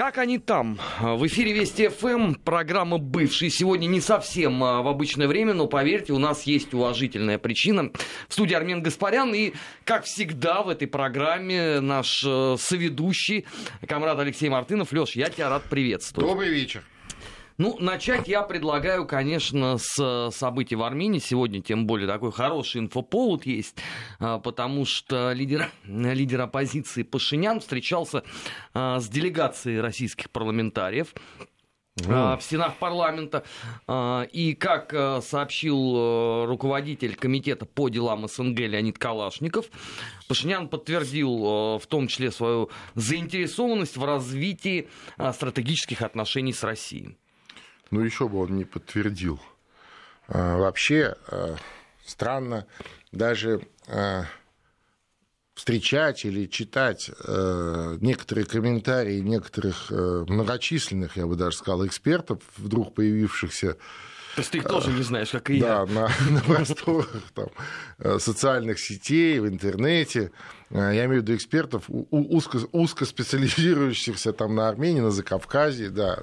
Как они там? В эфире Вести ФМ, программа «Бывший». Сегодня не совсем а, в обычное время, но поверьте, у нас есть уважительная причина. В студии Армен Гаспарян и, как всегда, в этой программе наш э, соведущий, комрад Алексей Мартынов. Леш, я тебя рад приветствовать. Добрый вечер. Ну, начать я предлагаю, конечно, с событий в Армении. Сегодня, тем более, такой хороший инфоповод есть, а, потому что лидер, лидер оппозиции Пашинян встречался а, с делегацией российских парламентариев в стенах парламента. И, как сообщил руководитель комитета по делам СНГ Леонид Калашников, Пашинян подтвердил в том числе свою заинтересованность в развитии стратегических отношений с Россией. Ну, еще бы он не подтвердил. А, вообще а, странно даже а, встречать или читать э, некоторые комментарии некоторых э, многочисленных, я бы даже сказал, экспертов, вдруг появившихся то есть ты их тоже не знаешь, как и да, я. На, на просторах там, э, социальных сетей, в интернете. Я имею в виду экспертов, узко, узко специализирующихся там на Армении, на Закавказье, да,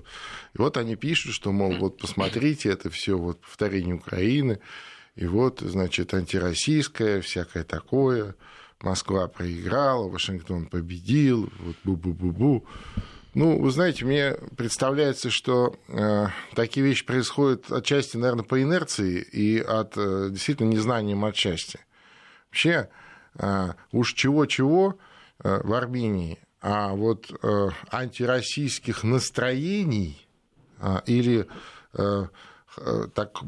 и вот они пишут, что, мол, вот посмотрите, это все вот повторение Украины, и вот, значит, антироссийское, всякое такое, Москва проиграла, Вашингтон победил, вот бу-бу-бу-бу. Ну, вы знаете, мне представляется, что э, такие вещи происходят отчасти, наверное, по инерции и от э, действительно незнания отчасти. Вообще, э, уж чего-чего э, в Армении, а вот э, антироссийских настроений а, или э, э, так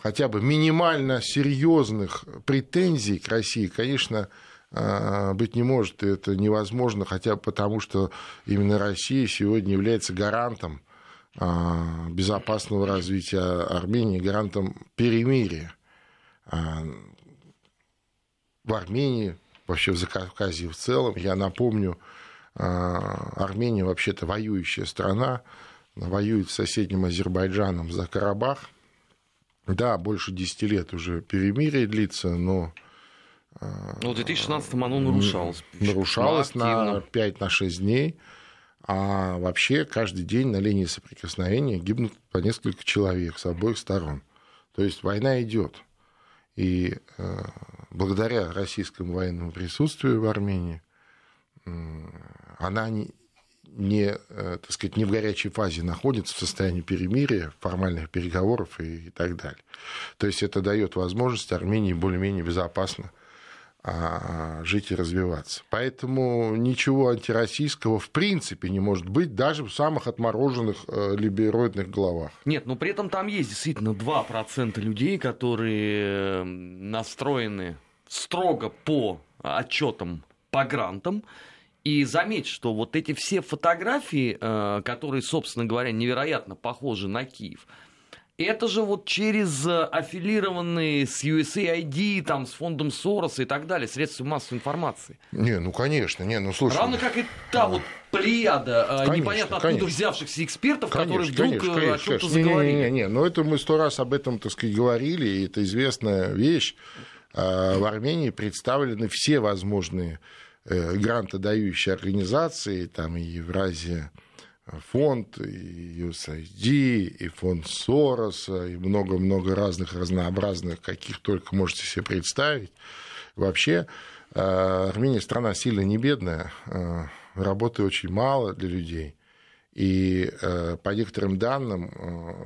хотя бы минимально серьезных претензий к России, конечно, э, быть не может. И это невозможно, хотя бы потому, что именно Россия сегодня является гарантом безопасного развития Армении, гарантом перемирия в Армении, вообще в Закавказье в целом. Я напомню, Армения вообще-то воюющая страна, воюет с соседним Азербайджаном за Карабах. Да, больше 10 лет уже перемирие длится, но... Ну, в 2016-м оно нарушалось. Нарушалось на 5-6 на дней. А вообще каждый день на линии соприкосновения гибнут по несколько человек с обоих сторон. То есть война идет. И э, благодаря российскому военному присутствию в Армении она не, не, э, так сказать, не в горячей фазе находится, в состоянии перемирия, формальных переговоров и, и так далее. То есть это дает возможность Армении более-менее безопасно жить и развиваться. Поэтому ничего антироссийского в принципе не может быть даже в самых отмороженных э, либероидных головах. Нет, но при этом там есть действительно 2% людей, которые настроены строго по отчетам по грантам, и заметь, что вот эти все фотографии, э, которые, собственно говоря, невероятно похожи на Киев, это же вот через э, аффилированные с USAID, там, с фондом Сороса и так далее, средства массовой информации. Не, ну конечно, не, ну слушай. Равно как и та вот плеяда э, конечно, непонятно откуда конечно. взявшихся экспертов, конечно, которые вдруг конечно, конечно, о чем-то заговорили. Не, не, не, ну это мы сто раз об этом, так сказать, говорили, и это известная вещь. В Армении представлены все возможные Э, грантодающие организации, там и Евразия фонд, и USAID, и фонд Сороса, и много-много разных разнообразных, каких только можете себе представить. Вообще, э, Армения страна сильно не бедная, э, работы очень мало для людей. И по некоторым данным,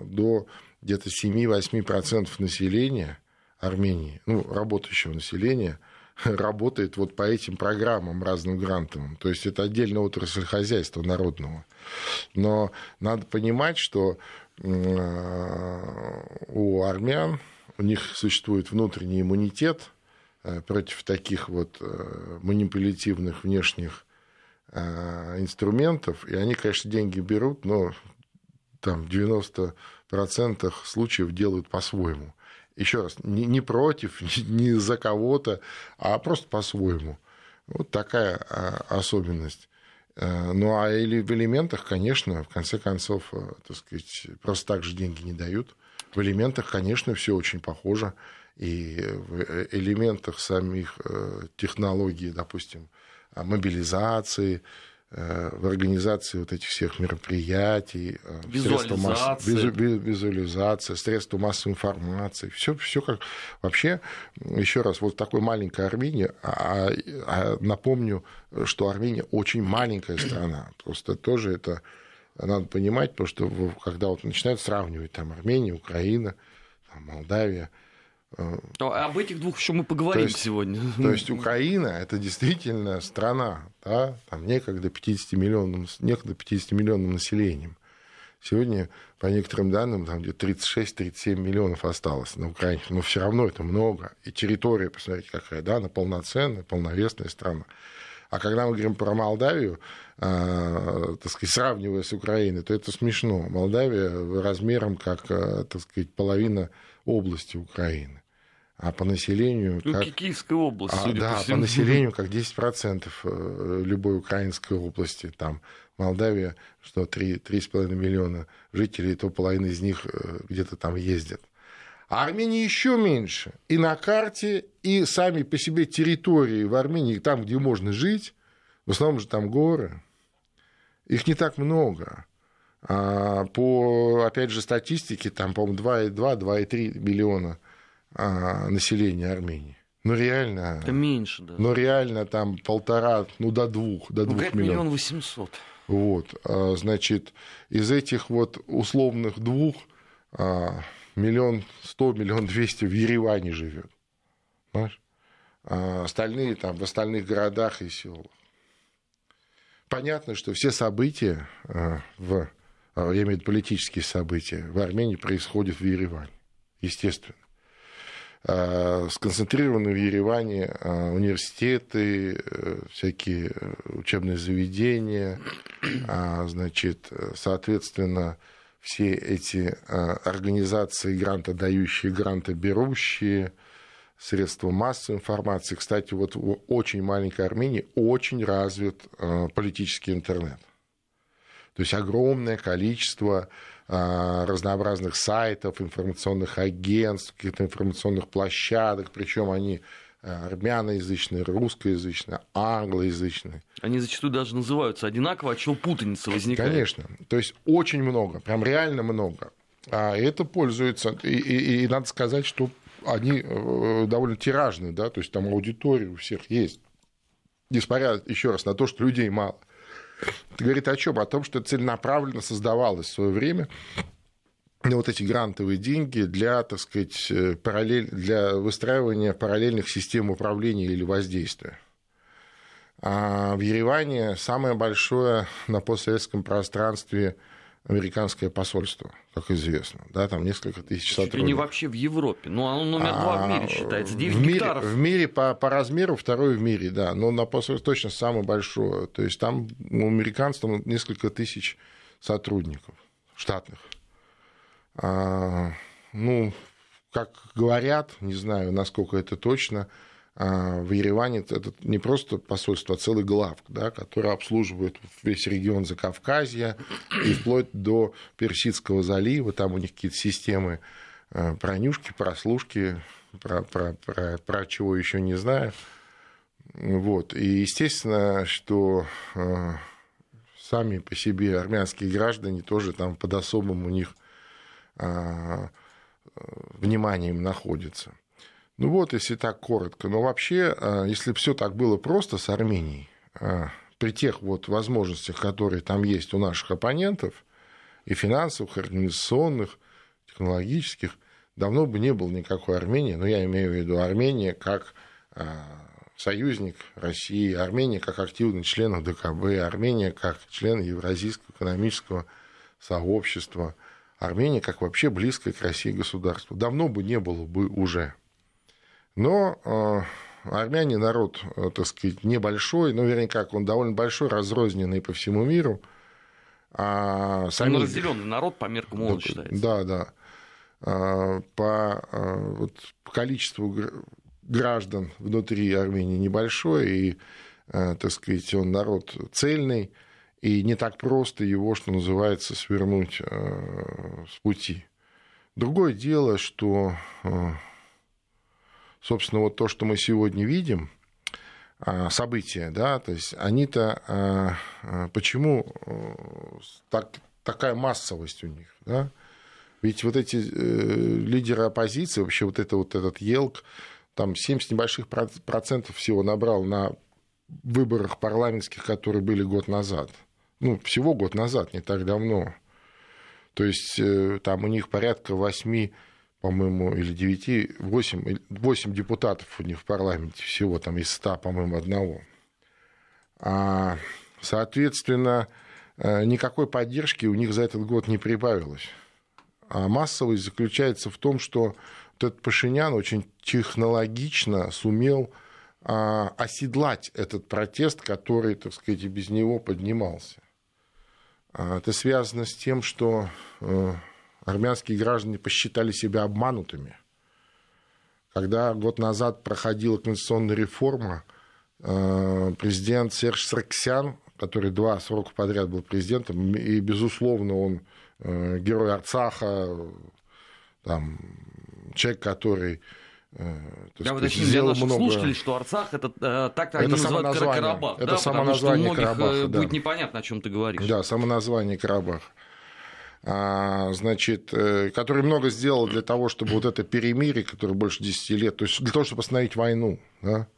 до где-то 7-8% населения Армении, ну, работающего населения – работает вот по этим программам разным грантовым. То есть это отдельная отрасль хозяйства народного. Но надо понимать, что э, у армян у них существует внутренний иммунитет э, против таких вот э, манипулятивных внешних инструментов, и они, конечно, деньги берут, но там в 90% случаев делают по-своему еще раз, не, не против, не за кого-то, а просто по-своему. Вот такая а, особенность. Э, ну, а или в элементах, конечно, в конце концов, э, так сказать, просто так же деньги не дают. В элементах, конечно, все очень похоже. И в э, элементах самих технологий, допустим, мобилизации, в организации вот этих всех мероприятий, визуализация, масс... визуализация средства массовой информации, все, все как вообще, еще раз, вот такой маленькой Армении, а, а напомню, что Армения очень маленькая страна, просто тоже это надо понимать, потому что когда вот начинают сравнивать там Армения, Украина, там, Молдавия, Об этих двух еще мы поговорим то есть, сегодня. То есть Украина это действительно страна, да, там некогда 50 миллионным, некогда 50 миллионным населением. Сегодня, по некоторым данным, там где-то 36-37 миллионов осталось на Украине, но все равно это много. И территория, посмотрите, какая, да, она полноценная, полновесная страна. А когда мы говорим про Молдавию, э, так сказать, сравнивая с Украиной, то это смешно. Молдавия размером как, э, так сказать, половина области Украины а по населению... Ну, как... Киевская область, а, Да, по, по населению как 10% э, любой украинской области. Там Молдавия, что 3,5 миллиона жителей, то половина из них э, где-то там ездят. А Армения еще меньше. И на карте, и сами по себе территории в Армении, там, где можно жить, в основном же там горы, их не так много. А по, опять же, статистике, там, по-моему, 2,2-2,3 миллиона а, населения Армении. Ну, реально. Это меньше, да. Ну, реально там полтора, ну, до двух, до ну, двух миллионов. миллион восемьсот. Вот, а, значит, из этих вот условных двух а, миллион сто, миллион двести в Ереване живет. Понимаешь? А остальные там в остальных городах и селах. Понятно, что все события в, я имею в виду политические события, в Армении происходят в Ереване, естественно. Э, сконцентрированы в Ереване э, университеты, э, всякие учебные заведения, а, значит, соответственно, все эти организации грантодающие, грантоберущие, средства массовой информации. Кстати, вот в очень маленькой Армении очень развит политический интернет. То есть огромное количество разнообразных сайтов, информационных агентств, каких-то информационных площадок, причем они а, армяноязычные, русскоязычные, англоязычные. Они зачастую даже называются одинаково, а чего путаница возникает? Конечно. То есть очень много, прям реально много. А это пользуется. И, и, и надо сказать, что они э, довольно тиражные, да, то есть там аудитория у всех есть. Несмотря еще раз на то, что людей мало. Это говорит о чем? О том, что целенаправленно создавалось в свое время на вот эти грантовые деньги для, так сказать, э, параллель, для выстраивания параллельных систем управления или воздействия. А в Ереване самое большое на постсоветском пространстве американское посольство, как известно. Да, там несколько тысяч сотрудников. не вообще в Европе. Ну, оно номер два в мире а, считается. 9 в мире, гектаров. В мире по, по размеру второй в мире, да. Но на посольство точно самое большое. То есть там у американцев там несколько тысяч сотрудников штатных. А, ну, как говорят, не знаю, насколько это точно, а, в Ереване это не просто посольство, а целый главк, да, который обслуживает весь регион Закавказья и вплоть до Персидского залива. Там у них какие-то системы а, пронюшки, прослушки, про, про, про, про чего еще не знаю. Вот. И естественно, что а, сами по себе армянские граждане тоже там под особым у них вниманием находятся. Ну вот, если так коротко. Но вообще, а, если все так было просто с Арменией, а, при тех вот возможностях, которые там есть у наших оппонентов, и финансовых, и организационных, технологических, давно бы не было никакой Армении. Но я имею в виду Армения как а, союзник России, Армения как активный член ДКБ, Армения как член Евразийского экономического сообщества, Армения как вообще близкое к России государство. Давно бы не было бы уже. Но э, армяне народ, э, так сказать, небольшой, ну, вернее, как, он довольно большой, разрозненный по всему миру. А сами... Он разделенный народ по меркам ООН да, считается. Да, да. А, по, а, вот, по количеству граждан внутри Армении небольшой, и, так сказать, он народ цельный, и не так просто его, что называется, свернуть с пути. Другое дело, что Собственно, вот то, что мы сегодня видим, а, события, да, то есть они-то, а, а, почему так, такая массовость у них, да? Ведь вот эти э, лидеры оппозиции, вообще вот это вот этот Елк, там 70 небольших процентов всего набрал на выборах парламентских, которые были год назад. Ну, всего год назад, не так давно. То есть э, там у них порядка 8 по-моему, или 9, 8, 8 депутатов у них в парламенте всего, там из 100, по-моему, одного. А, соответственно, э, никакой поддержки у них за этот год не прибавилось. А массовость заключается в том, что вот этот Пашинян очень технологично сумел а, оседлать этот протест, который, так сказать, и без него поднимался. А, это связано с тем, что э, армянские граждане посчитали себя обманутыми. Когда год назад проходила конституционная реформа, э, президент Серж Сарксян, который два срока подряд был президентом, и, безусловно, он э, герой Арцаха, там, человек, который э, так Я уточню для наших много... слушателей, что Арцах это так-то они это называют Карабах. Это да, само название Карабаха, да. будет непонятно, о чем ты говоришь. Да, само название Карабах. А, значит, э, который много сделал для того, чтобы вот это перемирие, которое больше 10 лет, то есть для того, чтобы остановить войну, да?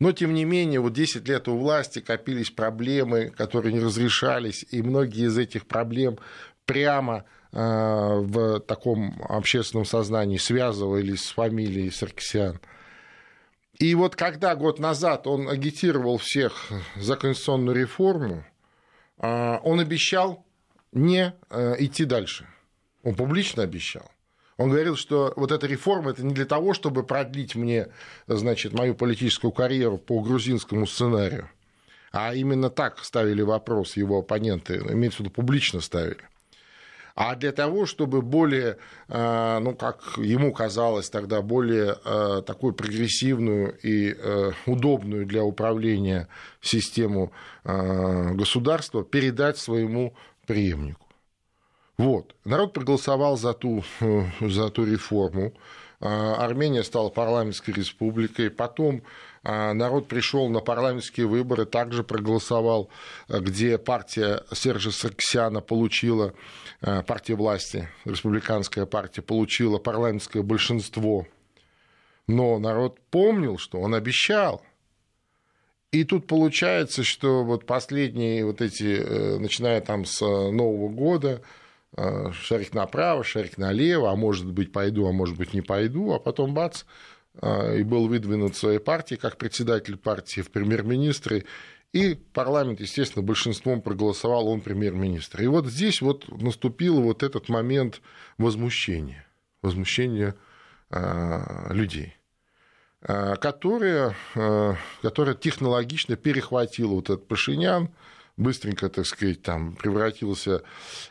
Но, тем не менее, вот 10 лет у власти копились проблемы, которые не разрешались, и многие из этих проблем прямо а, в таком общественном сознании связывались с фамилией Саркисян. И вот когда год назад он агитировал всех за конституционную реформу, а, он обещал не э, идти дальше. Он публично обещал. Он говорил, что вот эта реформа это не для того, чтобы продлить мне, значит, мою политическую карьеру по грузинскому сценарию, а именно так ставили вопрос его оппоненты, имеется в виду публично ставили. А для того, чтобы более, э, ну, как ему казалось тогда, более э, такую прогрессивную и удобную для управления систему государства передать своему преемнику. Вот. Народ проголосовал за ту, за ту реформу. А, Армения стала парламентской республикой. Потом а, народ пришел на парламентские выборы, также проголосовал, где партия Сержа Сарксяна получила, а, партия власти, республиканская партия, получила парламентское большинство. Но народ помнил, что он обещал – и тут получается, что вот последние вот эти, э, начиная там с э, Нового года, э, шарик направо, шарик налево, а может быть пойду, а может быть не пойду, а потом бац, и был выдвинут своей партии как председатель партии в премьер-министры, и парламент, естественно, большинством проголосовал, он премьер-министр. И вот здесь вот наступил вот этот момент возмущения, возмущения людей. Э, которая, э, которая технологично перехватила вот этот Пашинян, быстренько, так сказать, там превратился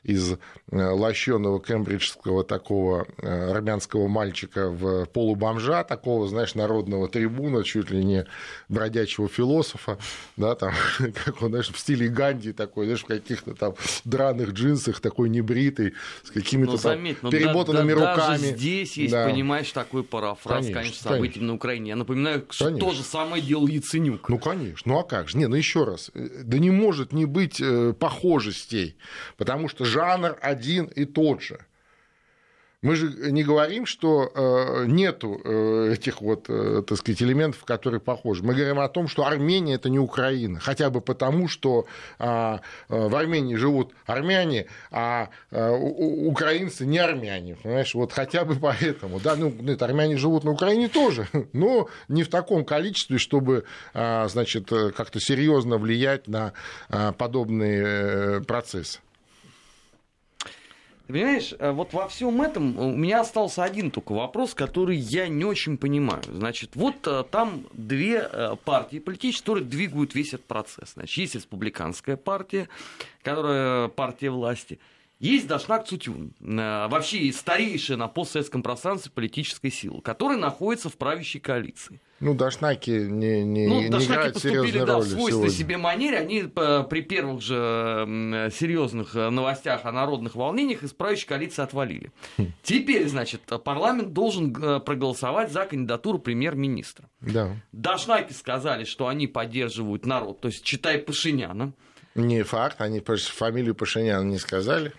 из э, лощеного кембриджского такого э, армянского мальчика в полубомжа, такого, знаешь, народного трибуна, чуть ли не бродячего философа, да, там, как он, знаешь, в стиле Ганди такой, знаешь, в каких-то там драных джинсах, такой небритый, с какими-то там ну, перемотанными да, руками. Даже здесь есть, да. понимаешь, такой парафраз, конечно, конечно событий конечно. на Украине. Я напоминаю, что конечно. то же самое делал Яценюк. Ну, конечно. Ну, а как же? Не, ну, еще раз. Э, да не может не быть э, похожестей, потому что жанр один и тот же. Мы же не говорим, что э, нету э, этих вот, так сказать, элементов, которые похожи. Мы говорим о том, что Армения это не Украина, хотя бы потому, что а, в Армении живут армяне, а украинцы не армяне, понимаешь, вот хотя бы поэтому, да, ну, нет, армяне живут на Украине тоже, но не в таком количестве, чтобы, а, значит, как-то серьезно влиять на а, подобные э, процессы. Ты понимаешь, э, вот во всем этом у меня остался один только вопрос, который я не очень понимаю. Значит, вот э, там две э, партии политические, которые двигают весь этот процесс. Значит, есть республиканская партия, которая партия власти, Есть Дашнак Цутюн, э, вообще старейшая на постсоветском пространстве политической силы, которая находится в правящей коалиции. Ну, Дашнаки не, не, ну, не Дашнаки играют поступили, да, в свойственной себе манере. Они при первых же серьезных э, новостях о народных волнениях из правящей коалиции отвалили. Хм. Теперь, значит, парламент должен э, проголосовать за кандидатуру премьер-министра. Да. Дашнаки сказали, что они поддерживают народ, то есть читай Пашиняна. Не факт, они фамилию Пашиняна не сказали.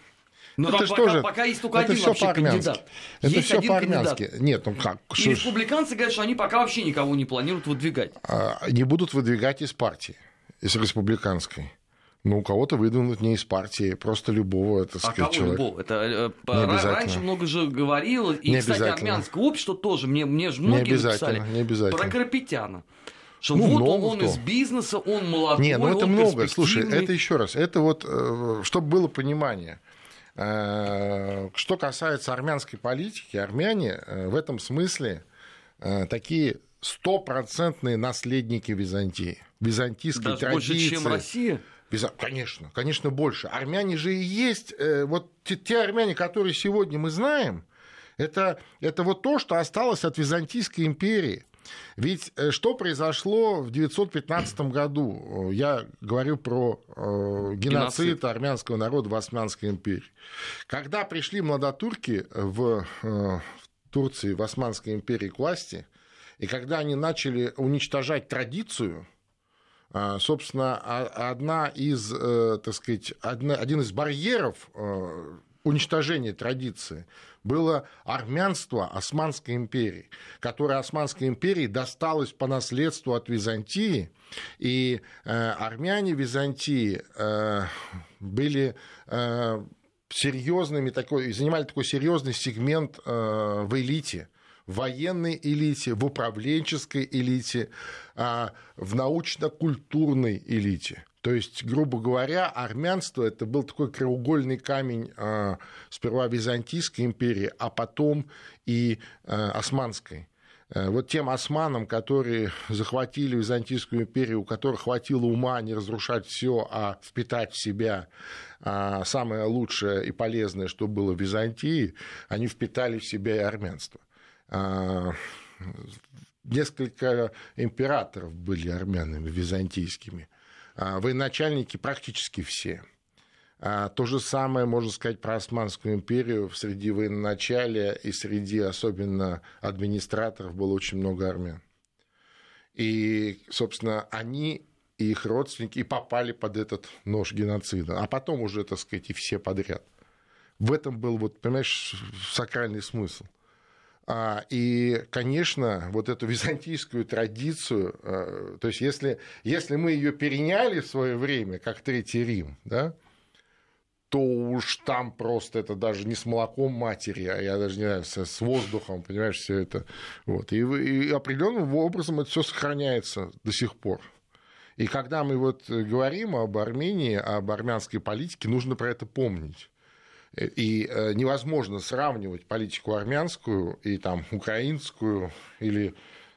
Но ну, это пока, тоже, пока есть только это один вообще кандидат. Это есть все по-армянски. Нет, ну как? И республиканцы говорят, что они пока вообще никого не планируют выдвигать. А, не будут выдвигать из партии, из республиканской. Ну, у кого-то выдвинут не из партии, просто любого, так сказать, а кого человека. любого? Это э, раньше много же говорилось, и, не кстати, армянское общество тоже, мне, мне же многие не написали, не обязательно. про Карапетяна. Что ну, вот он, он из бизнеса, он молодой, Не, ну это много. Слушай, это еще раз, это вот, э, чтобы было понимание – что касается армянской политики, армяне э, в этом смысле э, такие стопроцентные наследники Византии. Византийской Даже традиции. больше, чем Россия? Конечно, конечно, больше. Армяне же и есть, вот те, те армяне, которые сегодня мы знаем, это, это вот то, что осталось от Византийской империи. Ведь э, что произошло в 915 году? Я говорю про э, геноцид, геноцид армянского народа в Османской империи. Когда пришли младотурки в, э, в Турции, в Османской империи к власти, и когда они начали уничтожать традицию, собственно, одна из, так сказать, один из барьеров уничтожения традиции было армянство Османской империи, которое Османской империи досталось по наследству от Византии, и э, армяне Византии э, были э, серьезными, такой, занимали такой серьезный сегмент э, в элите в военной элите, в управленческой элите, а, в научно-культурной элите. То есть, грубо говоря, армянство это был такой краеугольный камень э, сперва Византийской империи, а потом и э, Османской. Вот тем османам, которые захватили Византийскую империю, у которых хватило ума не разрушать все, а впитать в себя самое лучшее и полезное, что было в Византии, они впитали в себя и армянство. Несколько императоров были армянами византийскими. А, военачальники практически все. А, то же самое можно сказать про Османскую империю. Среди военачалия и среди особенно администраторов было очень много армян. И, собственно, они и их родственники и попали под этот нож геноцида. А потом уже, так сказать, и все подряд. В этом был, вот, понимаешь, сакральный смысл – и, конечно, вот эту византийскую традицию, а, то есть если, если мы ее переняли в свое время, как Третий Рим, да, то уж там просто это даже не с молоком матери, а я даже не знаю, с, воздухом, понимаешь, все это. Вот. И, и определенным образом это все сохраняется до сих пор. И когда мы вот говорим об Армении, об армянской политике, нужно про это помнить. И э, невозможно сравнивать политику армянскую и там украинскую или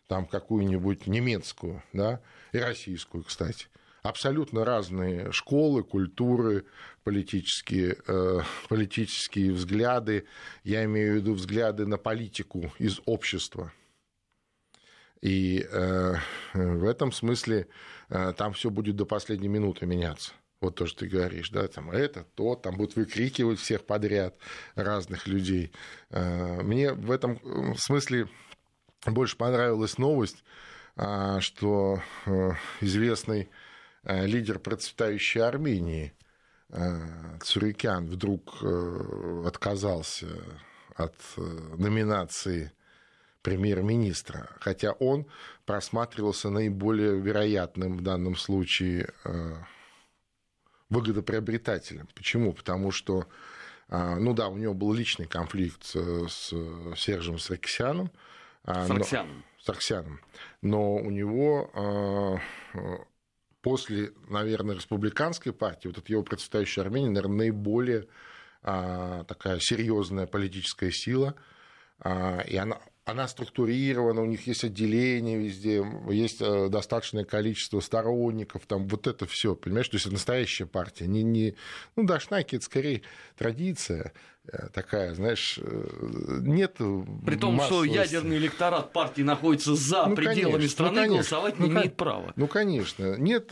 там какую-нибудь немецкую, да, и российскую, кстати. Абсолютно разные школы, культуры, политические, э, политические взгляды. Я имею в виду взгляды на политику из общества. И э, в этом смысле э, там все будет до последней минуты меняться вот то, что ты говоришь, да, там это, то, там будут выкрикивать всех подряд разных людей. А, мне в этом смысле больше понравилась новость, а, что э, известный э, лидер процветающей Армении э, Цурикян вдруг отказался от номинации премьер-министра, хотя он просматривался наиболее вероятным в данном случае выгодоприобретателем. Почему? Потому что, а, ну да, у него был личный конфликт с Сержем Саркисяном. А, Сарксяном. Сарксяном. Но у него а, после, наверное, республиканской партии, вот эта его процветающая Армения, наверное, наиболее такая серьезная политическая сила, и она она структурирована, у них есть отделение везде, есть э, достаточное количество сторонников, там вот это все, понимаешь, то есть это настоящая партия, не, не, ну, Дашнаки это скорее традиция, такая, знаешь, э, нет При том, что ядерный электорат партии находится за ну, пределами конечно, страны, ну, конечно, голосовать не ну, имеет права. Ну, конечно. Нет,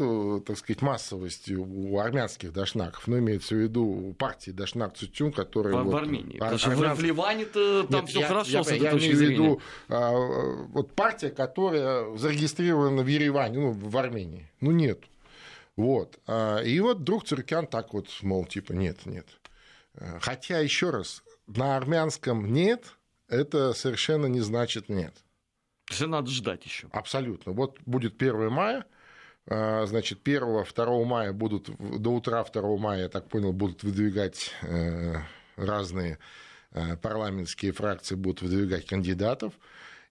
так сказать, массовости у армянских дашнаков, но имеется в виду у партии Дашнак Цутюн, которая... В, вот, в Армении. Потому что армянск... в Ливане-то там все хорошо я, с этой я, я имею в виду а, вот партия, которая зарегистрирована в Ереване, ну, в Армении. Ну, нет. Вот. А, и вот вдруг Цуркян так вот, мол, типа, нет, нет. Хотя, еще раз, на армянском нет, это совершенно не значит нет. Все надо ждать еще. Абсолютно. Вот будет 1 мая, а, значит, 1-2 мая будут, до утра 2 мая, я так понял, будут выдвигать э, разные э, парламентские фракции, будут выдвигать кандидатов.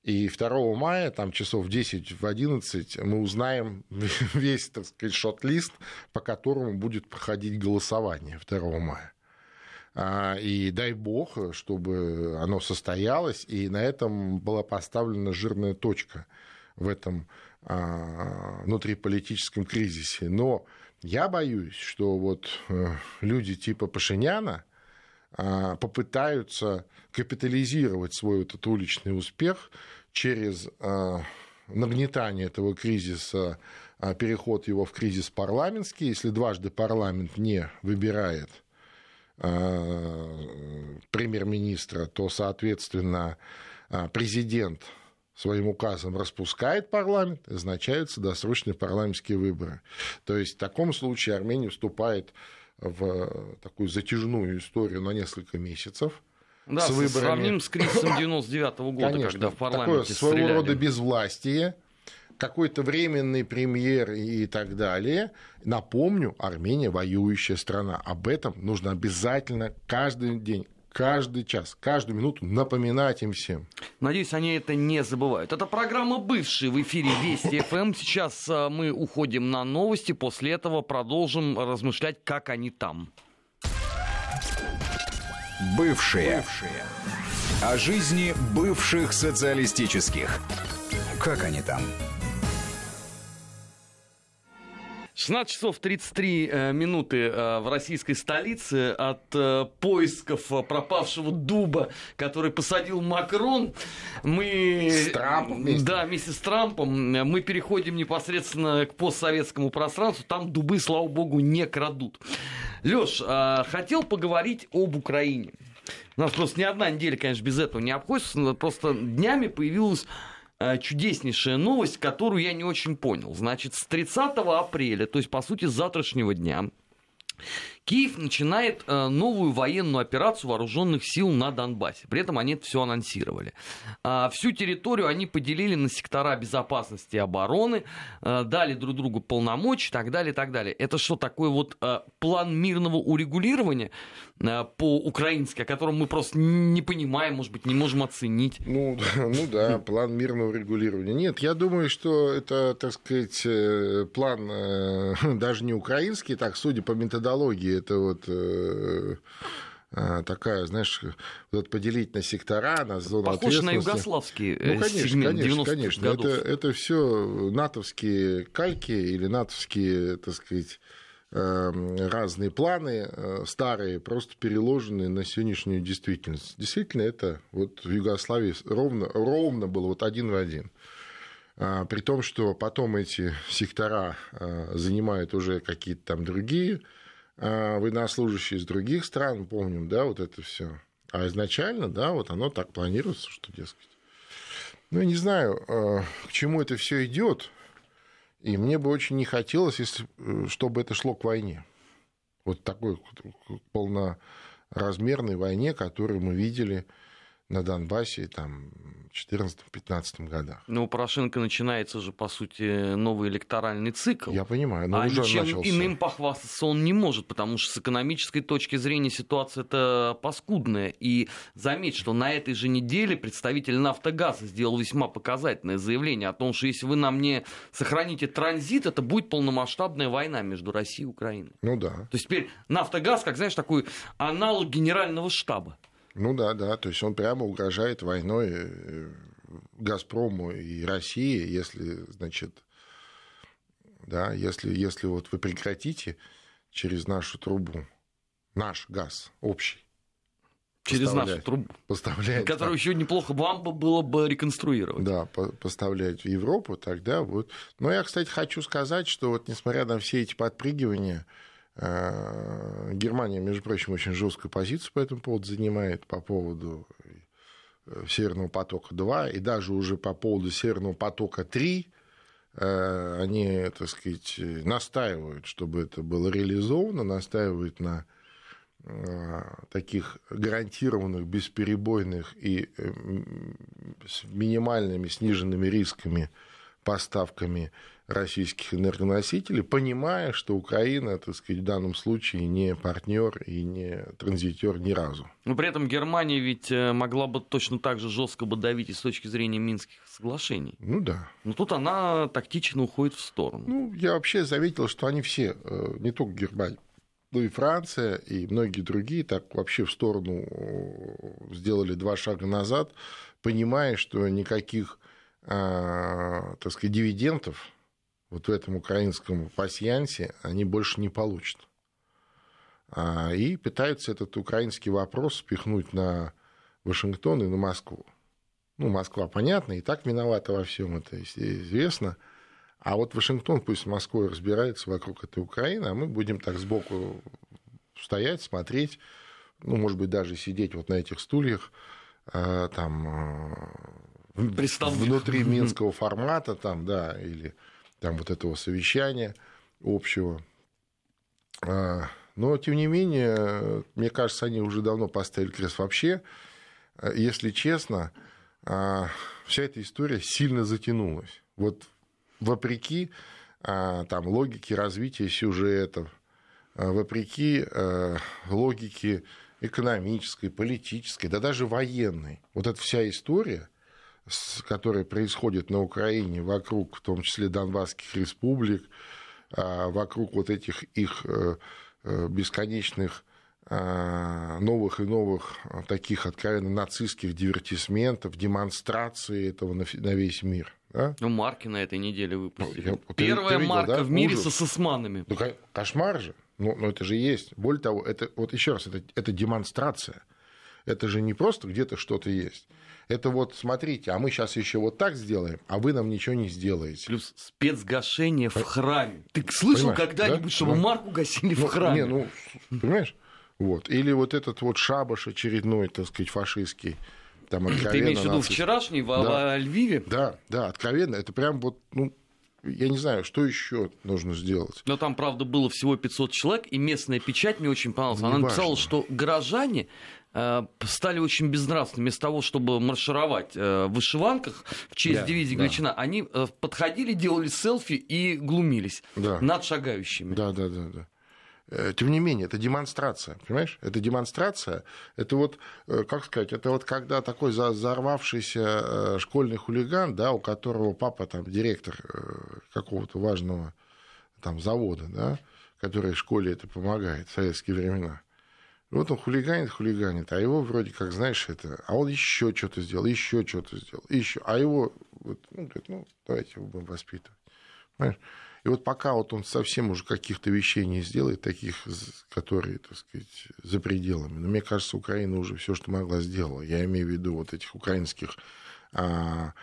И 2 мая, там часов в 10, в 11, мы узнаем весь, так сказать, шот-лист, по которому будет проходить голосование 2 мая. А, и дай бог, чтобы оно состоялось, и на этом была поставлена жирная точка в этом а, внутриполитическом кризисе. Но я боюсь, что вот э, люди типа Пашиняна а, попытаются капитализировать свой вот этот уличный успех через нагнетание этого кризиса, переход его в кризис парламентский. Если дважды парламент не выбирает премьер-министра, то, соответственно, э, президент своим указом распускает парламент, назначаются досрочные парламентские выборы. То есть в таком случае Армения вступает в такую затяжную историю на несколько месяцев. Да, с выборами. сравним с кризисом 99 -го года, Конечно, когда в парламенте такое своего стреляли. рода безвластие, какой-то временный премьер и так далее. Напомню, Армения воюющая страна. Об этом нужно обязательно каждый день каждый час, каждую минуту напоминать им всем. Надеюсь, они это не забывают. Это программа «Бывшие» в эфире Вести ФМ. Сейчас а, мы уходим на новости, после этого продолжим размышлять, как они там. Бывшие. Бывшие. О жизни бывших социалистических. Как они там? 16 часов 33 э, минуты э, в российской столице от э, поисков пропавшего дуба, который посадил Макрон. Мы... С Трампом вместе. Да, вместе с Трампом. Мы переходим непосредственно к постсоветскому пространству. Там дубы, слава богу, не крадут. Лёш, хотел поговорить об Украине. У нас просто ни одна неделя, конечно, без этого не обходится. Просто днями появилась чудеснейшая новость, которую я не очень понял. Значит, с 30 апреля, то есть, по сути, с завтрашнего дня, Киев начинает э, новую военную операцию вооруженных сил на Донбассе. При этом они это все анонсировали. А, всю территорию они поделили на сектора безопасности и обороны, э, дали друг другу полномочия и так далее, и так далее. Это что, такой вот э, план мирного урегулирования по-украински, о котором мы просто не понимаем, может быть, не можем оценить? Ну, ну да, план мирного урегулирования. Нет, я думаю, что это, так сказать, план даже не украинский, так, судя по методологии это вот э, э, такая, знаешь, вот поделить на сектора, на зону Похож ответственности. на югославский ну, конечно, сегмент конечно, конечно. Это, это все натовские кальки или натовские, так сказать, эм, разные планы э, старые, просто переложенные на сегодняшнюю действительность. Действительно, это вот в Югославии ровно, ровно было вот один в один. А, при том, что потом эти сектора занимают уже какие-то там другие военнослужащие из других стран, помним, да, вот это все. А изначально, да, вот оно так планируется, что, дескать. Ну, я не знаю, а, к чему это все идет. И мне бы очень не хотелось, если, э, чтобы это шло к войне. Вот такой полноразмерной войне, которую мы видели на Донбассе там, в 2014-2015 годах. Но у Порошенко начинается же, по сути, новый электоральный цикл. Я понимаю, но а уже ничем начался. иным похвастаться он не может, потому что с экономической точки зрения ситуация это паскудная. И заметь, что на этой же неделе представитель «Нафтогаза» сделал весьма показательное заявление о том, что если вы нам не сохраните транзит, это будет полномасштабная война между Россией и Украиной. Ну да. То есть теперь «Нафтогаз», как знаешь, такой аналог генерального штаба. Ну да, да, то есть он прямо угрожает войной э, Газпрому и России, если, значит, да, если, если вот вы прекратите через нашу трубу наш газ общий, Через нашу трубу. Поставлять. Которую еще неплохо вам было бы реконструировать. Да, поставлять в Европу, тогда вот. Но я, кстати, хочу сказать, что вот несмотря на все эти подпрыгивания, Германия, между прочим, очень жесткую позицию по этому поводу занимает по поводу э, Северного потока-2 и даже уже по поводу Северного потока-3 э, они, так сказать, настаивают, чтобы это было реализовано, настаивают на Э, таких гарантированных, бесперебойных и э, с минимальными сниженными рисками поставками российских энергоносителей, понимая, что Украина, так сказать, в данном случае не партнер и не транзитер ни разу. Но при этом Германия ведь э, могла бы точно так же жестко бы давить и с точки зрения Минских соглашений. Ну да. Но тут она тактично уходит в сторону. Ну, я вообще заметил, что они все, не только Германия, ну и Франция, и многие другие так вообще в сторону э, сделали два шага назад, понимая, что никаких, так сказать, дивидендов вот в этом украинском пасьянсе они больше не получат. А, и пытаются этот украинский вопрос спихнуть на Вашингтон и на Москву. Ну, Москва, понятно, и так виновата во всем это известно – а вот Вашингтон пусть с Москвой разбирается вокруг этой Украины, а мы будем так сбоку стоять, смотреть, ну, может быть, даже сидеть вот на этих стульях, а, там, а, внутри минского формата, там, да, или там вот этого совещания общего. А, но, тем не менее, мне кажется, они уже давно поставили крест вообще. Если честно, вся эта история сильно затянулась. Вот вопреки а, там, логике развития сюжетов, а, вопреки а, логике экономической, политической, да даже военной. Вот эта вся история, которая происходит на Украине вокруг, в том числе Донбасских республик, вокруг вот этих их э, э, бесконечных новых и новых таких откровенно нацистских дивертисментов, демонстрации этого на весь мир – а? Ну, марки на этой неделе выпустили. Ну, я, Первая видел, марка да? в мире Ужас. с османами. Ну, кошмар же. Ну, ну, это же есть. Более того, это, вот еще раз, это, это демонстрация. Это же не просто где-то что-то есть. Это вот, смотрите, а мы сейчас еще вот так сделаем, а вы нам ничего не сделаете. Плюс спецгашение в храме. Ты слышал когда-нибудь, да? чтобы да. марку гасили ну, в храме? Не, ну, понимаешь? Вот. Или вот этот вот шабаш очередной, так сказать, фашистский там откровенно... Ты имеешь в виду вчерашний да. в Львиве? Да, да, откровенно. Это прям вот, ну, я не знаю, что еще нужно сделать. Но там, правда, было всего 500 человек, и местная печать мне очень понравилась. Она написала, что горожане стали очень безнравственными. Вместо того, чтобы маршировать э, в вышиванках в честь да, дивизии да. Галичина, они э, подходили, делали селфи и глумились да. над шагающими. Да, да, да, да. Э, тем не менее, это демонстрация, понимаешь? Это демонстрация, это вот, э, как сказать, это вот когда такой взорвавшийся э, школьный хулиган, да, у которого папа там директор какого-то важного там завода, да, который в школе это помогает в советские времена. Вот он хулиганит, хулиганит, а его вроде как, знаешь, это, а он еще что-то сделал, еще что-то сделал, еще, а его, вот, ну, говорит, ну, давайте его будем воспитывать. Понимаешь? И вот пока вот он совсем уже каких-то вещей не сделает, таких, которые, так сказать, за пределами. Но мне кажется, Украина уже все, что могла, сделала. Я имею в виду вот этих украинских а,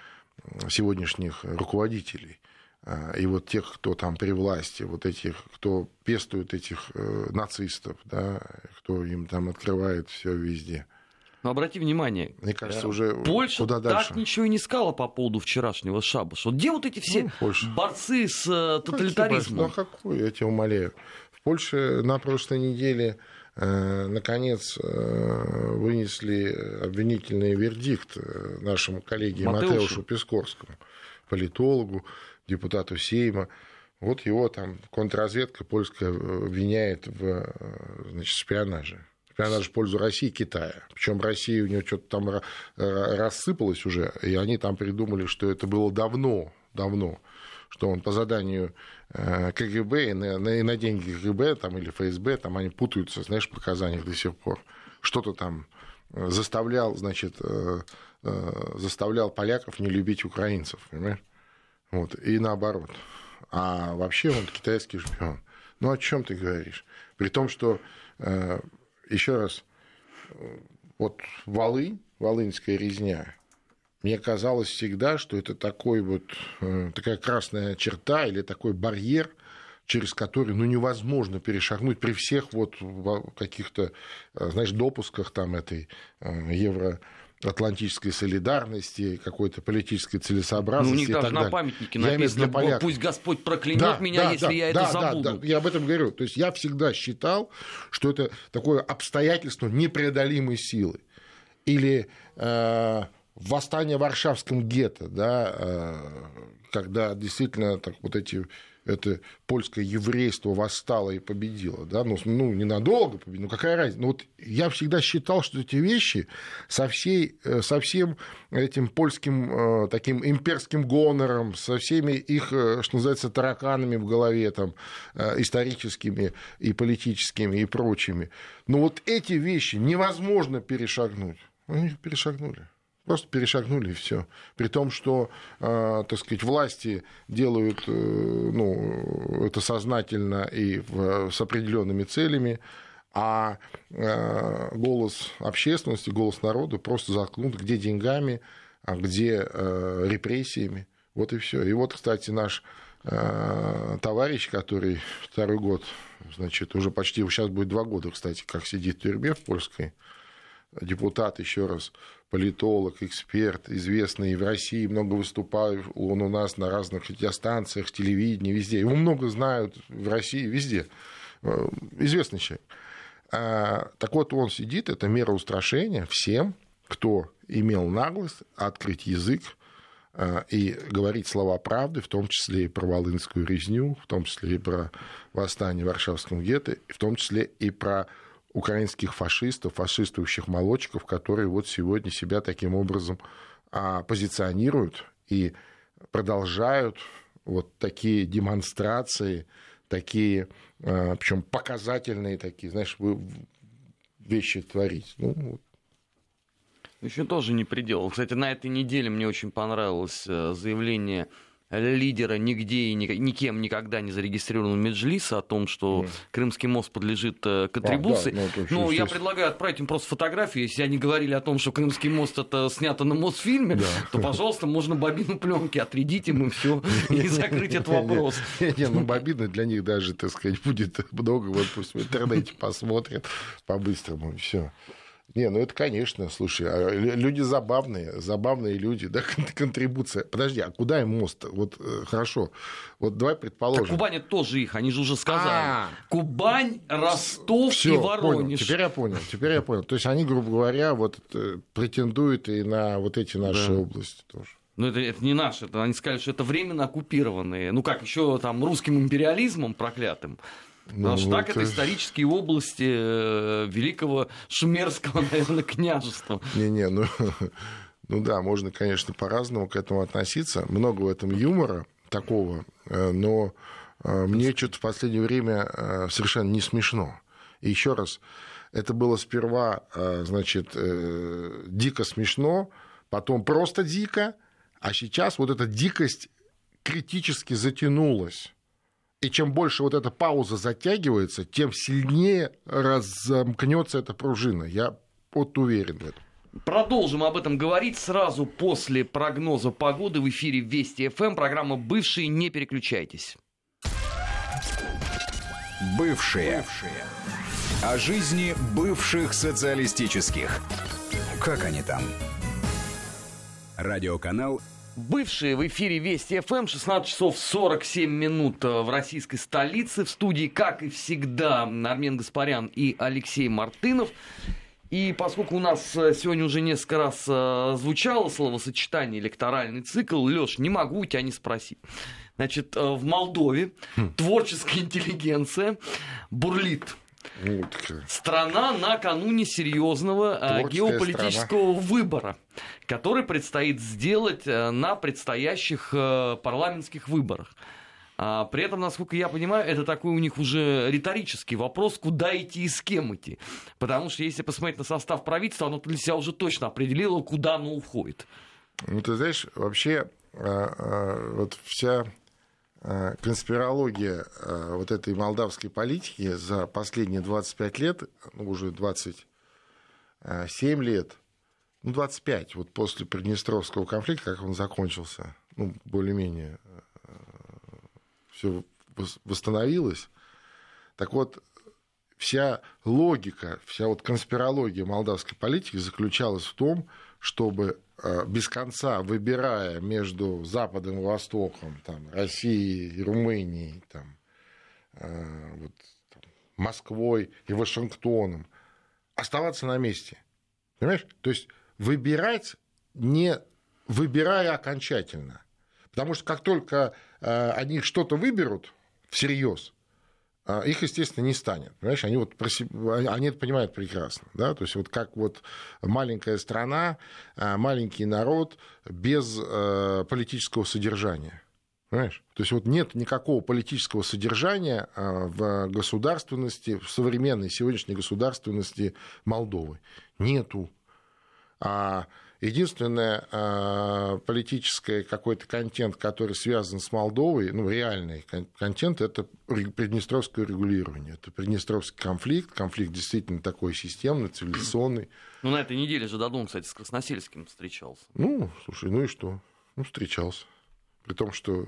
сегодняшних руководителей. А, и вот тех, кто там при власти, вот этих, кто пестует этих э, нацистов, да, кто им там открывает все везде – но обрати внимание, мне кажется, э, уже Польша куда дальше? так ничего и не сказала по поводу вчерашнего шабаша. Вот где вот эти все ну, борцы с э, тоталитаризмом? Ну, а какой, я тебя умоляю. В Польше на прошлой неделе наконец вынесли обвинительный вердикт нашему коллеге Матеушу, Матеушу Пескорскому, политологу, депутату Сейма. Вот его там контрразведка польская обвиняет в значит, шпионаже шпионаж в пользу России и Китая. Причем Россия у нее что-то там э, рассыпалась уже, и они там придумали, что это было давно, давно, что он по заданию э, КГБ и на, и на деньги КГБ там, или ФСБ, там они путаются, знаешь, в показаниях до сих пор. Что-то там заставлял, значит, заставлял поляков не любить украинцев, понимаешь? Вот, и наоборот. А вообще он китайский шпион. Ну, о чем ты говоришь? При том, что, еще раз, вот Волынь, Волынская резня, мне казалось всегда, что это такой вот, такая красная черта или такой барьер, через который ну, невозможно перешагнуть при всех вот каких-то, знаешь, допусках там этой евро атлантической солидарности, какой-то политической целесообразности. Ну, у них даже на памятнике написано, пусть Господь проклянет да, меня, да, если да, я да, это забуду. Да, да, я об этом говорю. То есть я всегда считал, что это такое обстоятельство непреодолимой силы. Или э, восстание в Варшавском гетто, да, э, когда действительно так вот эти это польское еврейство восстало и победило, да, ну, ну ненадолго победило, ну какая разница, ну вот я всегда считал, что эти вещи со, всей, э, со всем этим польским э, таким имперским гонором, со всеми их, э, что называется, тараканами в голове, там, историческими и политическими и прочими, ну вот эти вещи невозможно перешагнуть, они перешагнули. Просто перешагнули и все. При том, что, э, так сказать, власти делают э, ну, это сознательно и с определенными целями, а э, голос общественности, голос народа просто заткнут где деньгами, а где репрессиями. Вот и все. И вот, кстати, наш товарищ, который второй год, значит, уже почти, сейчас будет два года, кстати, как сидит в тюрьме в польской, депутат, еще раз, политолог, эксперт, известный в России, много выступает он у нас на разных радиостанциях, телевидении, везде. Его много знают в России, везде. Э, известный человек. А, так вот, он сидит, это мера устрашения всем, кто имел наглость открыть язык э, и говорить слова правды, в том числе и про Волынскую резню, в том числе и про восстание Варшавском гетто, в том числе и про украинских фашистов, фашистующих молочков, которые вот сегодня себя таким образом а, позиционируют и продолжают вот такие демонстрации, такие, а, причем показательные такие, знаешь, вещи творить. Ну, вот. Еще тоже не предел. Кстати, на этой неделе мне очень понравилось э, заявление лидера нигде и никем никогда не зарегистрированного Меджлиса о том, что mm. Крымский мост подлежит э, контрибуции. А, да, ну, ну я предлагаю отправить им просто фотографию. Если они говорили о том, что Крымский мост это снято на Мосфильме, да. то, пожалуйста, можно бобину пленки отрядить им и все, и закрыть этот вопрос. Не, ну бобины для них даже, так сказать, будет много. Вот пусть в интернете посмотрят по-быстрому, все. Не, ну это, конечно, слушай, а люди забавные, забавные люди, да, контрибуция. Подожди, а куда им мост? Вот э, хорошо, вот давай предположим. Так Кубань это тоже их, они же уже сказали. А-а-а. Кубань, Ростов Всё, и Воронеж. Понял. Теперь я понял, теперь я понял. То есть они, грубо говоря, вот э, претендуют и на вот эти наши да. области тоже. Ну, это, это не наши, это, они сказали, что это временно оккупированные. Ну, как еще там русским империализмом проклятым. Ну, Потому что так это исторические области э, великого шумерского, наверное, княжества. Не-не, ну, ну да, можно, конечно, по-разному к этому относиться. Много в этом юмора такого, э, но э, мне что-то в последнее время совершенно не смешно. И еще раз, это было сперва, значит, дико смешно, потом просто дико, а сейчас вот эта дикость критически затянулась. И чем больше вот эта пауза затягивается, тем сильнее разомкнется эта пружина. Я вот уверен в этом. Продолжим об этом говорить сразу после прогноза погоды в эфире Вести ФМ. Программа «Бывшие». Не переключайтесь. Бывшие. Бывшие. О жизни бывших социалистических. Как они там? Радиоканал Бывшие в эфире Вести ФМ, 16 часов 47 минут э, в российской столице. В студии, как и всегда, Армен Гаспарян и Алексей Мартынов. И поскольку у нас э, сегодня уже несколько раз э, звучало словосочетание электоральный цикл, Леш, не могу у тебя не спросить. Значит, в Молдове хм. творческая интеллигенция бурлит. Страна накануне серьезного геополитического страна. выбора который предстоит сделать э, на предстоящих э, парламентских выборах. А, при этом, насколько я понимаю, это такой у них уже риторический вопрос, куда идти и с кем идти. Потому что если посмотреть на состав правительства, оно для себя уже точно определило, куда оно уходит. Ну, ты знаешь, вообще вот вся конспирология вот этой молдавской политики за последние 25 лет, ну, уже 27 лет, ну, 25, вот после Приднестровского конфликта, как он закончился, ну, более-менее все восстановилось. Так вот, вся логика, вся вот конспирология молдавской политики заключалась в том, чтобы э, без конца выбирая между Западом и Востоком, там, Россией Румынией, там, э, вот, там, Москвой и Вашингтоном, оставаться на месте. Понимаешь? То есть выбирать не выбирая окончательно. Потому что как только э, они что-то выберут всерьез, э, их, естественно, не станет. Понимаешь, они, вот про себя, они это понимают прекрасно. Да? То есть вот как вот маленькая страна, э, маленький народ без политического содержания. Понимаешь? То есть вот нет никакого политического содержания в государственности, в современной сегодняшней государственности Молдовы. Нету. А Единственное, а, политический какой-то контент, который связан с Молдовой, ну, реальный контент, это приднестровское регулирование. Это приднестровский конфликт, конфликт действительно такой системный, цивилизационный. Ну, на этой неделе же Дадон, кстати, с Красносельским встречался. Ну, слушай, ну и что? Ну, встречался. При том, что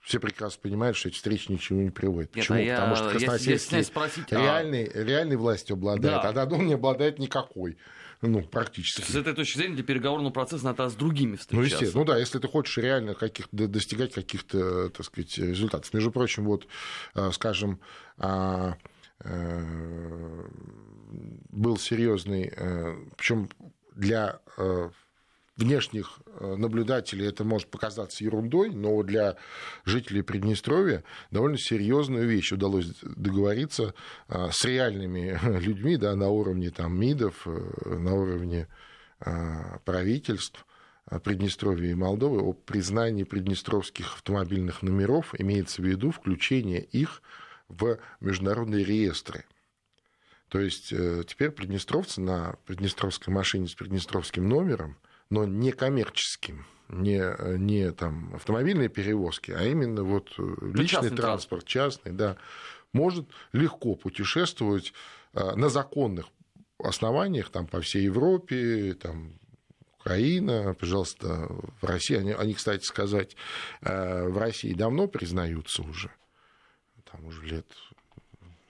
все прекрасно понимают, что эти встречи ни к чему не приводят. Нет, Почему? А Потому что Красносельский спросить, реальный, а... реальной властью обладает, да. а Дадон не обладает никакой. Ну, практически. С этой точки зрения для переговорного процесса надо с другими встречаться. Ну, естественно. Ну да, если ты хочешь реально каких достигать каких-то, так сказать, результатов. Между прочим, вот, э, скажем, а, э, был серьезный, э, причем для внешних э, наблюдателей это может показаться ерундой, но для жителей Приднестровья довольно серьезную вещь удалось договориться э, с реальными людьми да, на уровне там, МИДов, э, на уровне правительств. Приднестровья и Молдовы о признании приднестровских автомобильных номеров, имеется в виду включение их в международные реестры. То есть теперь приднестровцы на приднестровской машине с приднестровским номером – но не коммерческим, не, не там, автомобильные перевозки, а именно вот э, личный транспорт, транспорт, частный, да, может легко путешествовать э, на законных основаниях там, по всей Европе, там, Украина, пожалуйста, в России. Они, они, кстати сказать, э, в России давно признаются уже, там уже лет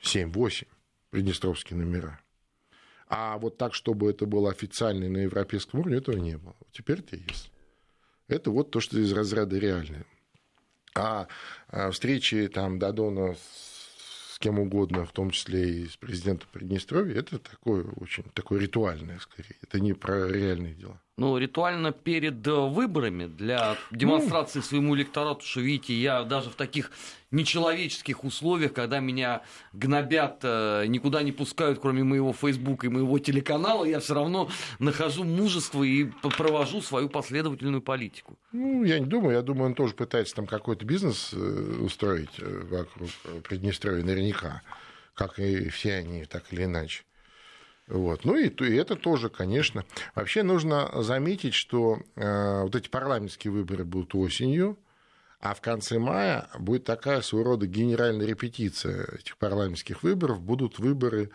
7-8, приднестровские номера. А вот так, чтобы это было официально на европейском уровне, этого не было. Теперь это есть. Это вот то, что из разряда реальное. А, а встречи там Дадона с кем угодно, в том числе и с президентом Приднестровья, это такое очень такое ритуальное, скорее. Это не про реальные дела ну, ритуально перед э, выборами для демонстрации ну... своему электорату, что, видите, я даже в таких нечеловеческих условиях, когда меня гнобят, э, никуда не пускают, кроме моего Фейсбука и моего телеканала, я все равно нахожу мужество и провожу свою последовательную политику. Ну, я не думаю, я думаю, он тоже пытается там какой-то бизнес э, устроить вокруг Приднестровья наверняка, как и все они, так или иначе. Вот. Ну и, и это тоже, конечно. Вообще нужно заметить, что э, вот эти парламентские выборы будут осенью, а в конце мая будет такая своего рода генеральная репетиция этих парламентских выборов. Будут выборы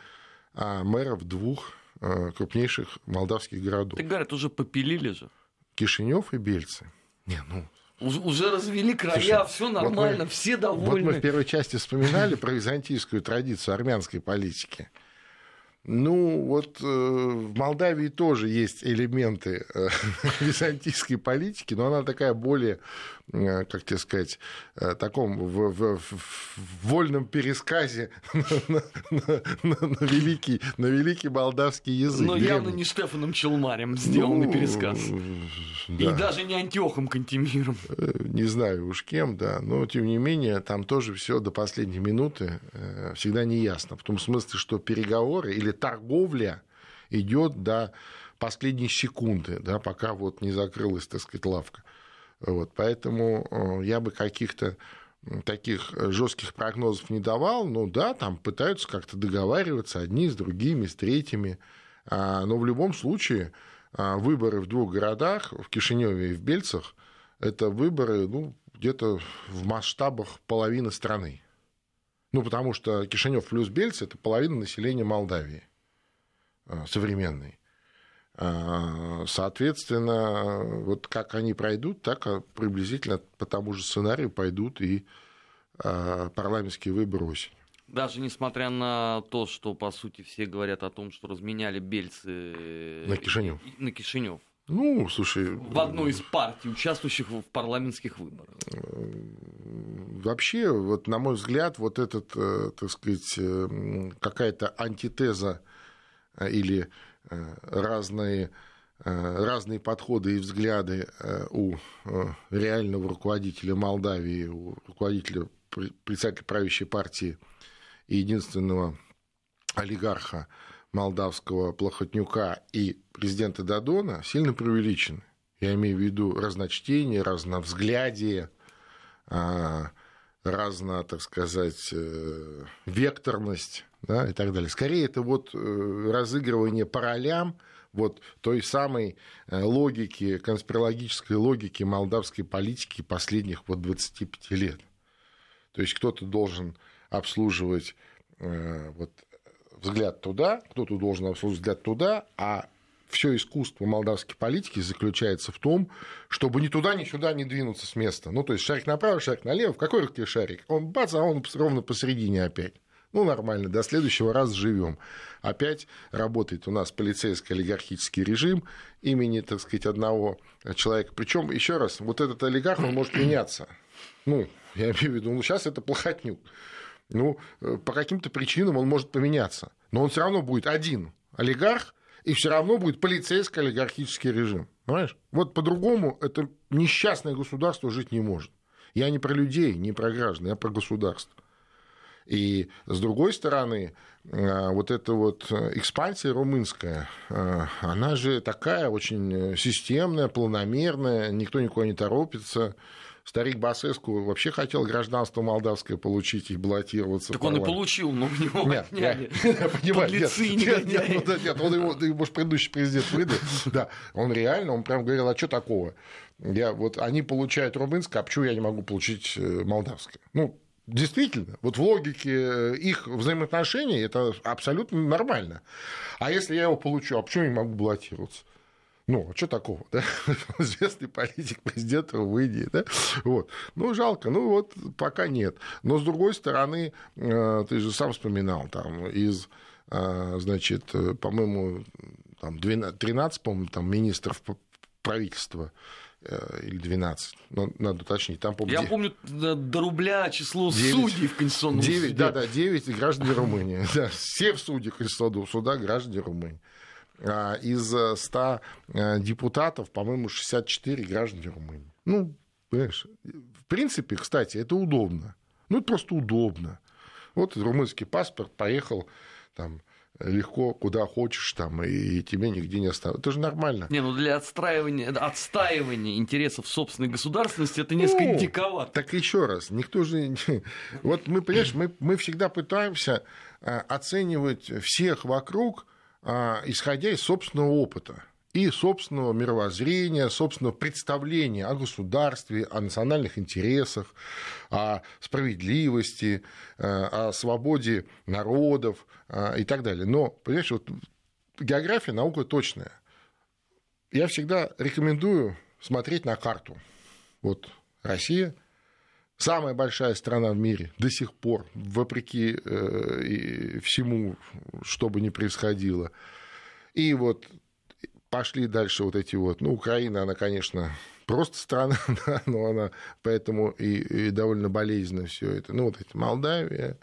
э, мэров двух э, крупнейших молдавских городов. Так говорят, уже попилили же. Кишинев и Бельцы. Не, ну, уже развели края, все нормально, вот мы, все довольны. Вот мы в первой части вспоминали про византийскую традицию армянской политики. Ну, вот э, в Молдавии тоже есть элементы э, византийской политики, но она такая более, как тебе сказать, э, таком в, в, в вольном пересказе на, на, на, на, великий, на великий молдавский язык. Но древний. явно не Штефаном Челмарем сделанный ну, пересказ. Да. И даже не Антиохом Кантемиром. Э, не знаю уж кем, да, но тем не менее там тоже все до последней минуты э, всегда не ясно. В том смысле, что переговоры или торговля идет до последней секунды, да, пока вот не закрылась, так сказать, лавка. Вот, поэтому я бы каких-то таких жестких прогнозов не давал. Ну да, там пытаются как-то договариваться одни с другими, с третьими. А, но в любом случае а, выборы в двух городах, в Кишиневе и в Бельцах, это выборы ну, где-то в масштабах половины страны. Ну, потому что Кишинев плюс Бельцы – это половина населения Молдавии а, современной. Соответственно, вот как они пройдут, так приблизительно по тому же сценарию пойдут и парламентские выборы осенью. Даже несмотря на то, что, по сути, все говорят о том, что разменяли бельцы... На Кишинев. На Кишинев. Ну, слушай... В одной из партий, участвующих в парламентских выборах. Вообще, вот, на мой взгляд, вот этот, э, так сказать, э, какая-то антитеза э, или разные, разные подходы и взгляды у реального руководителя Молдавии, у руководителя председателя правящей партии и единственного олигарха молдавского Плохотнюка и президента Дадона сильно преувеличены. Я имею в виду разночтение, разновзглядие, разно, так сказать, э, векторность да, и так далее. Скорее, это вот э, разыгрывание по ролям вот той самой э, логики, конспирологической логики молдавской политики последних вот 25 лет. То есть кто-то должен обслуживать э, вот, взгляд туда, кто-то должен обслуживать взгляд туда, а все искусство молдавской политики заключается в том, чтобы ни туда, ни сюда не двинуться с места. Ну, то есть шарик направо, шарик налево. В какой руке шарик? Он бац, а он ровно посередине опять. Ну, нормально, до следующего раза живем. Опять работает у нас полицейский олигархический режим имени, так сказать, одного человека. Причем, еще раз, вот этот олигарх, он может меняться. Ну, я имею в виду, ну, сейчас это плохотнюк. Ну, э, по каким-то причинам он может поменяться. Но он все равно будет один олигарх, и все равно будет полицейский олигархический режим. Понимаешь? Вот по-другому это несчастное государство жить не может. Я не про людей, не про граждан, я про государство. И с другой стороны, э, вот эта вот экспансия румынская, э, она же такая очень системная, планомерная, никто никуда не торопится старик Басеску вообще хотел гражданство молдавское получить и баллотироваться. Так он и получил, но у него нет, отняли. Я, понимаю, нет, нет, нет, нет, нет, он его, может, предыдущий президент выдал. Да, он реально, он прям говорил, а что такого? Я, вот они получают румынское, а почему я не могу получить э, молдавское? Ну, Действительно, вот в логике э, их взаимоотношений это абсолютно нормально. А если я его получу, а почему я не могу баллотироваться? Ну, а что такого, да? Известный политик, президент в Индии, да? Вот. Ну, жалко, ну вот пока нет. Но, с другой стороны, э, ты же сам вспоминал, там, из, э, значит, по-моему, там 12, 13, по-моему, там министров правительства или 12, но надо уточнить. Там, помню, Я 9... помню до рубля число 9, судей в Конституционном 9, суде. Да, да, 9 граждане Румынии. Да, все судьи Конституционного суда граждане Румынии. А, из 100 э, депутатов, по-моему, 64 граждане Румынии. Ну, понимаешь, в принципе, кстати, это удобно. Ну, это просто удобно. Вот румынский паспорт, поехал там легко куда хочешь там, и тебе нигде не оставят. Это же нормально. Не, ну для отстраивания, отстаивания интересов собственной государственности это несколько ну, диковато. Так еще раз, никто же... Вот мы, понимаешь, мы, мы всегда пытаемся э, оценивать всех вокруг а, исходя из собственного опыта и собственного мировоззрения, собственного представления о государстве, о национальных интересах, о справедливости, э, о свободе народов э, и так далее. Но, понимаешь, вот география наука точная. Я всегда рекомендую смотреть на карту. Вот Россия самая большая страна в мире до сих пор, вопреки э, всему, что бы ни происходило. И вот пошли дальше вот эти вот, ну, Украина, она, конечно, просто страна, да, но она поэтому и, и довольно болезненно все это. Ну, вот эти Молдавия,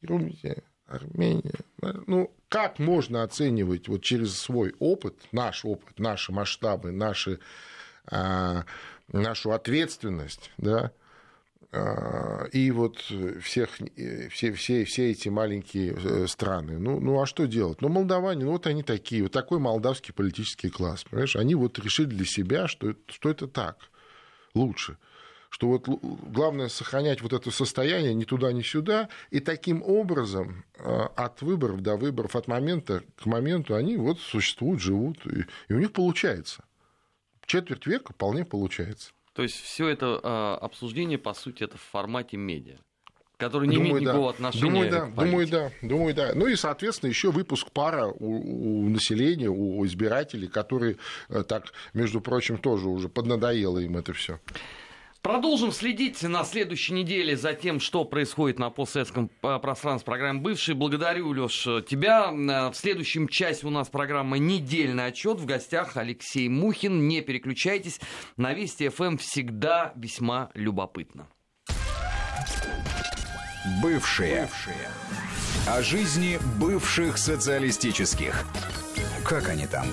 Грузия, Армения. Ну, как можно оценивать вот через свой опыт, наш опыт, наши масштабы, наши, а, нашу ответственность, да, и вот всех, все, все, все эти маленькие э, страны. Ну, ну, а что делать? Ну, молдаване, ну, вот они такие, вот такой молдавский политический класс, понимаешь? Они вот решили для себя, что, что это так. лучше что вот главное сохранять вот это состояние ни туда, ни сюда, и таким образом э, от выборов до выборов, от момента к моменту они вот существуют, живут, и, и у них получается. Четверть века вполне получается. То есть все это э, обсуждение, по сути, это в формате медиа который не думаю, имеет никакого да. отношения думаю, да, к Думаю, да, думаю, да. Ну и, соответственно, еще выпуск пара у, у населения, у избирателей, которые э, так, между прочим, тоже уже поднадоело им это все. Продолжим следить на следующей неделе за тем, что происходит на постсоветском э, пространстве программы «Бывший». Благодарю, Леш, тебя. Э, в следующем часе у нас программа «Недельный отчет». В гостях Алексей Мухин. Не переключайтесь. На Вести ФМ эм всегда весьма любопытно. Бывшие. Бывшие. О жизни бывших социалистических. Как они там?